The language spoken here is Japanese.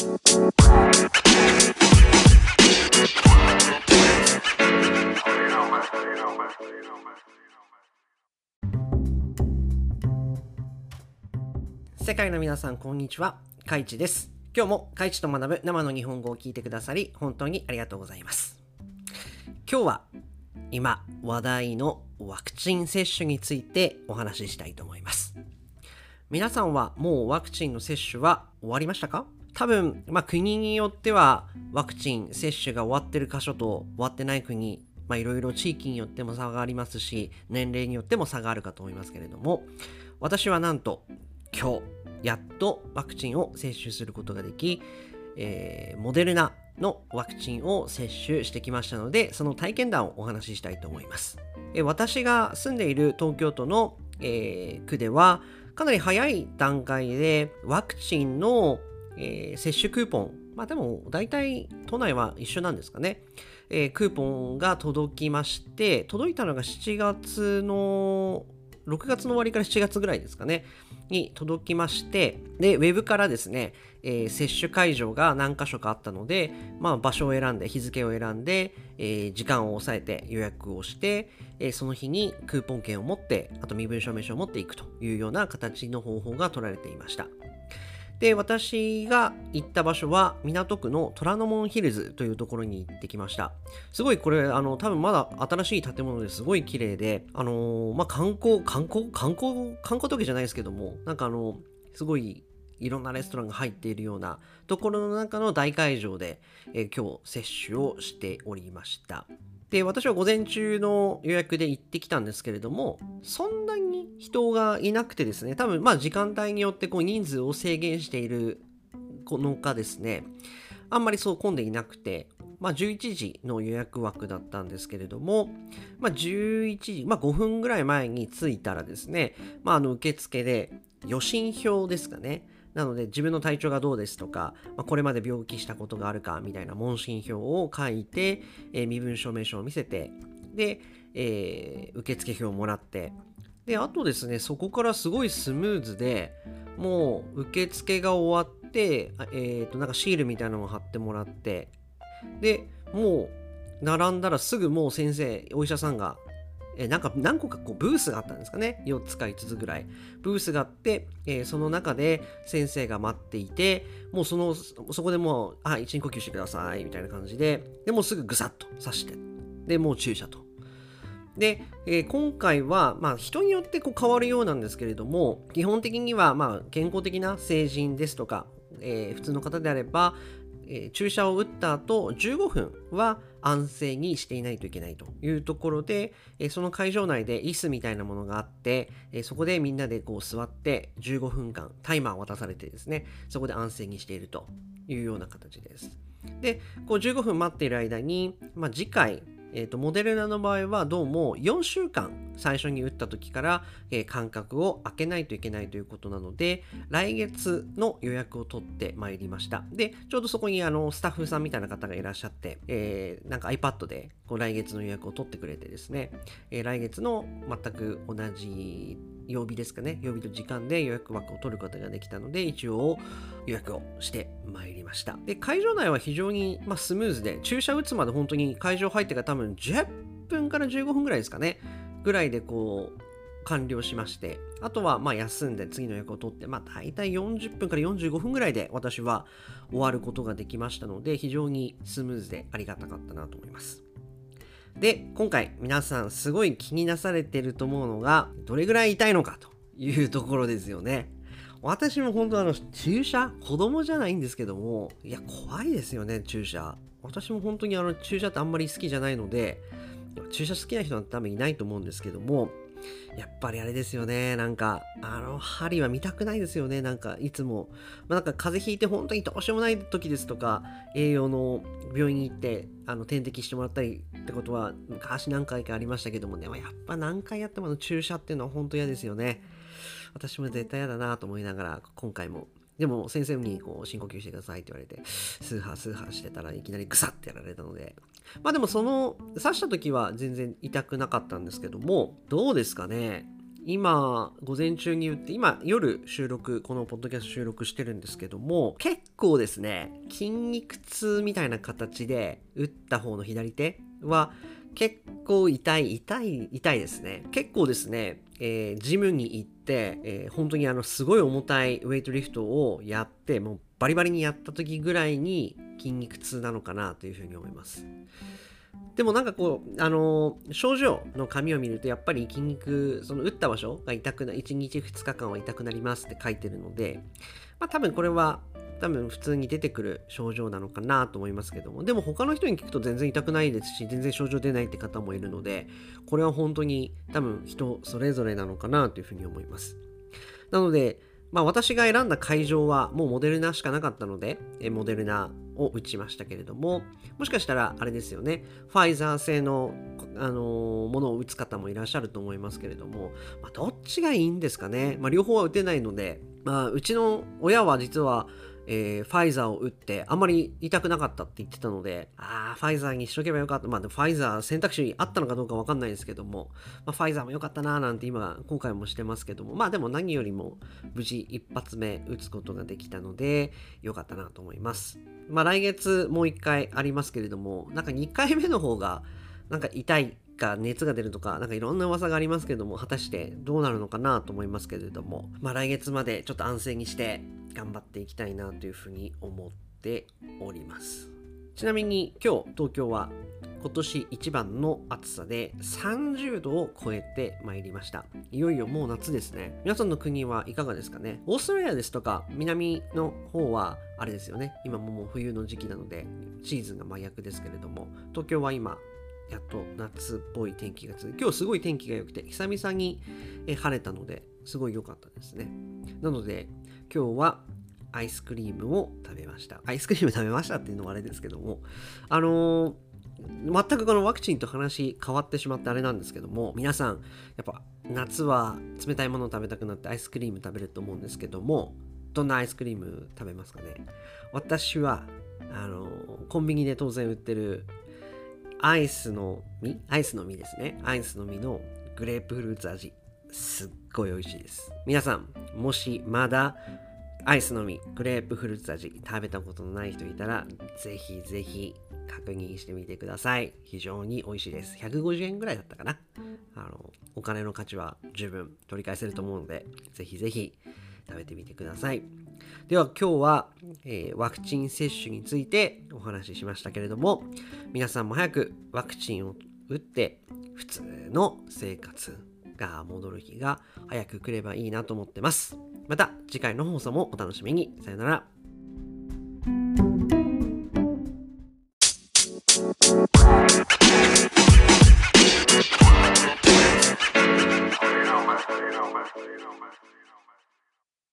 世界の皆さんこんにちは。カイチです。今日もカイチと学ぶ生の日本語を聞いてくださり本当にありがとうございます。今日は今話題のワクチン接種についてお話ししたいと思います。皆さんはもうワクチンの接種は終わりましたか？多分、まあ、国によってはワクチン接種が終わってる箇所と終わってない国まあ、いろいろ地域によっても差がありますし年齢によっても差があるかと思いますけれども私はなんと今日やっとワクチンを接種することができ、えー、モデルナのワクチンを接種してきましたのでその体験談をお話ししたいと思います、えー、私が住んでいる東京都の、えー、区ではかなり早い段階でワクチンの、え接種クーポン。まあでも大体都内は一緒なんですかね。えー、クーポンが届きまして、届いたのが7月の、6月の終わりから7月ぐらいですかね、に届きまして、で、ウェブからですね、えー、接種会場が何箇所かあったので、まあ、場所を選んで、日付を選んで、えー、時間を抑えて予約をして、えー、その日にクーポン券を持って、あと身分証明書を持っていくというような形の方法が取られていました。で、私が行った場所は港区の虎ノ門ヒルズというところに行ってきました。すごいこれ、あの、多分まだ新しい建物ですごい綺麗で、あのー、まあ、観光、観光、観光、観光時じゃないですけども、なんかあの、すごいいろんなレストランが入っているようなところの中の大会場で、えー、今日接種をしておりました。で、私は午前中の予約で行ってきたんですけれども、そんなに人がいなくてですね、多分まあ時間帯によってこう人数を制限しているのかですね、あんまりそう混んでいなくて、まあ11時の予約枠だったんですけれども、まあ11時、まあ5分ぐらい前に着いたらですね、まああの受付で予診票ですかね、なので自分の体調がどうですとか、まあ、これまで病気したことがあるかみたいな問診票を書いて、えー、身分証明書を見せて、で、えー、受付票をもらって、で、あとですね、そこからすごいスムーズで、もう受付が終わって、え、ー、と、なんかシールみたいなのを貼ってもらって、で、もう、並んだらすぐもう先生、お医者さんがえなんか何個かこうブースがあったんですかね。4つか5つぐらい。ブースがあって、えー、その中で先生が待っていて、もうその、そこでもう、あ、一深呼吸してください、みたいな感じで、でもうすぐぐさっと刺して、で、もう注射と。で、えー、今回は、まあ、人によってこう変わるようなんですけれども、基本的には、まあ、健康的な成人ですとか、えー、普通の方であれば、え、注射を打った後15分は安静にしていないといけないというところで、え、その会場内で椅子みたいなものがあって、え、そこでみんなでこう座って15分間タイマーを渡されてですねそこで安静にしているというような形です。でこう15分待っている間に、まあ、次回えーと、モデルナの場合はどうも4週間最初に打った時から、えー、間隔を空けないといけないということなので来月の予約を取ってまいりました。でちょうどそこにあのスタッフさんみたいな方がいらっしゃって、えー、なんか iPad でこう来月の予約を取ってくれてですね、えー、来月の全く同じ曜日ですかね、曜日と時間で予約枠を取ることができたので、一応予約をしてまいりました。で、会場内は非常に、まあ、スムーズで、注射打つまで本当に会場入ってから多分10分から15分ぐらいですかね、ぐらいでこう、完了しまして、あとはまあ休んで次の予約を取って、まあ大体40分から45分ぐらいで私は終わることができましたので、非常にスムーズでありがたかったなと思います。で、今回皆さんすごい気になされてると思うのが、どれぐらい痛いのかというところですよね。私も本当あの、注射子供じゃないんですけども、いや、怖いですよね、注射。私も本当にあの、注射ってあんまり好きじゃないので、注射好きな人なんて多分いないと思うんですけども、やっぱりあれですよね。なんか、あの、針は見たくないですよね。なんか、いつも。まあ、なんか、風邪ひいて本当にどうしようもない時ですとか、栄養の病院に行って、あの、点滴してもらったりってことは、昔何回かありましたけどもね、まあ、やっぱ何回やってもあの注射っていうのは本当嫌ですよね。私も絶対嫌だなと思いながら、今回もでも先生にこう深呼吸してくださいって言われて、スーハースーハーしてたらいきなりグサッてやられたので、まあでもその刺した時は全然痛くなかったんですけども、どうですかね？今午前中に打って今夜収録このポッドキャスト収録してるんですけども結構ですね筋肉痛みたいな形で打った方の左手は結構痛い痛い痛いですね。結構ですね、えー、ジムに行って、えー、本当にあのすごい重たいウェイトリフトをやってもうバリバリにやった時ぐらいに筋肉痛なのかなというふうに思いますでもなんかこう、あのー、症状の紙を見るとやっぱり筋肉、その打った場所が痛くな、1日2日間は痛くなりますって書いてるので、まあ多分これは多分普通に出てくる症状なのかなと思いますけども、でも他の人に聞くと全然痛くないですし、全然症状出ないって方もいるので、これは本当に多分人それぞれなのかなというふうに思います。なので、まあ私が選んだ会場はもうモデルナしかなかったので、モデルナを打ちましたけれども、もしかしたらあれですよね、ファイザー製の、あの、ものを打つ方もいらっしゃると思いますけれども、まあ、どっちがいいんですかね。まあ両方は打てないので、まあうちの親は実はえー、ファイザーを打ってあんまり痛くなかったって言ってたので、ああ、ファイザーにしとけばよかった。まあ、ファイザー選択肢にあったのかどうかわかんないですけども、まあ、ファイザーも良かったなーなんて今、今回もしてますけども、まあでも何よりも無事一発目打つことができたので、良かったなと思います。まあ来月もう一回ありますけれども、なんか2回目の方が、なんか痛いか熱が出るとか、なんかいろんな噂がありますけども、果たしてどうなるのかなと思いますけれども、まあ来月までちょっと安静にして、頑張っていきたいなというふうに思っております。ちなみに今日東京は今年一番の暑さで30度を超えてまいりました。いよいよもう夏ですね。皆さんの国はいかがですかね？オーストラリアですとか南の方はあれですよね。今ももう冬の時期なのでシーズンが真逆ですけれども東京は今やっと夏っぽい天気が続いて今日すごい天気が良くて久々に晴れたのですごい良かったですねなので今日はアイスクリームを食べました。アイスクリーム食べましたっていうのはあれですけども、あのー、全くこのワクチンと話変わってしまってあれなんですけども、皆さん、やっぱ夏は冷たいものを食べたくなってアイスクリーム食べると思うんですけども、どんなアイスクリーム食べますかね？私は、あの、コンビニで当然売ってるアイスの実アイスの実ですね。アイスの実のグレープフルーツ味。すっごい美味しいです。皆さん、もしまだアイスのみ、グレープフルーツ味、食べたことのない人いたら、ぜひぜひ確認してみてください。非常に美味しいです。150円ぐらいだったかな。あの、お金の価値は十分取り返せると思うので、ぜひぜひ食べてみてください。では今日は、えー、ワクチン接種についてお話ししましたけれども、皆さんも早くワクチンを打って、普通の生活が戻る日が早く来ればいいなと思ってます。また次回の放送もお楽しみに。さよなら。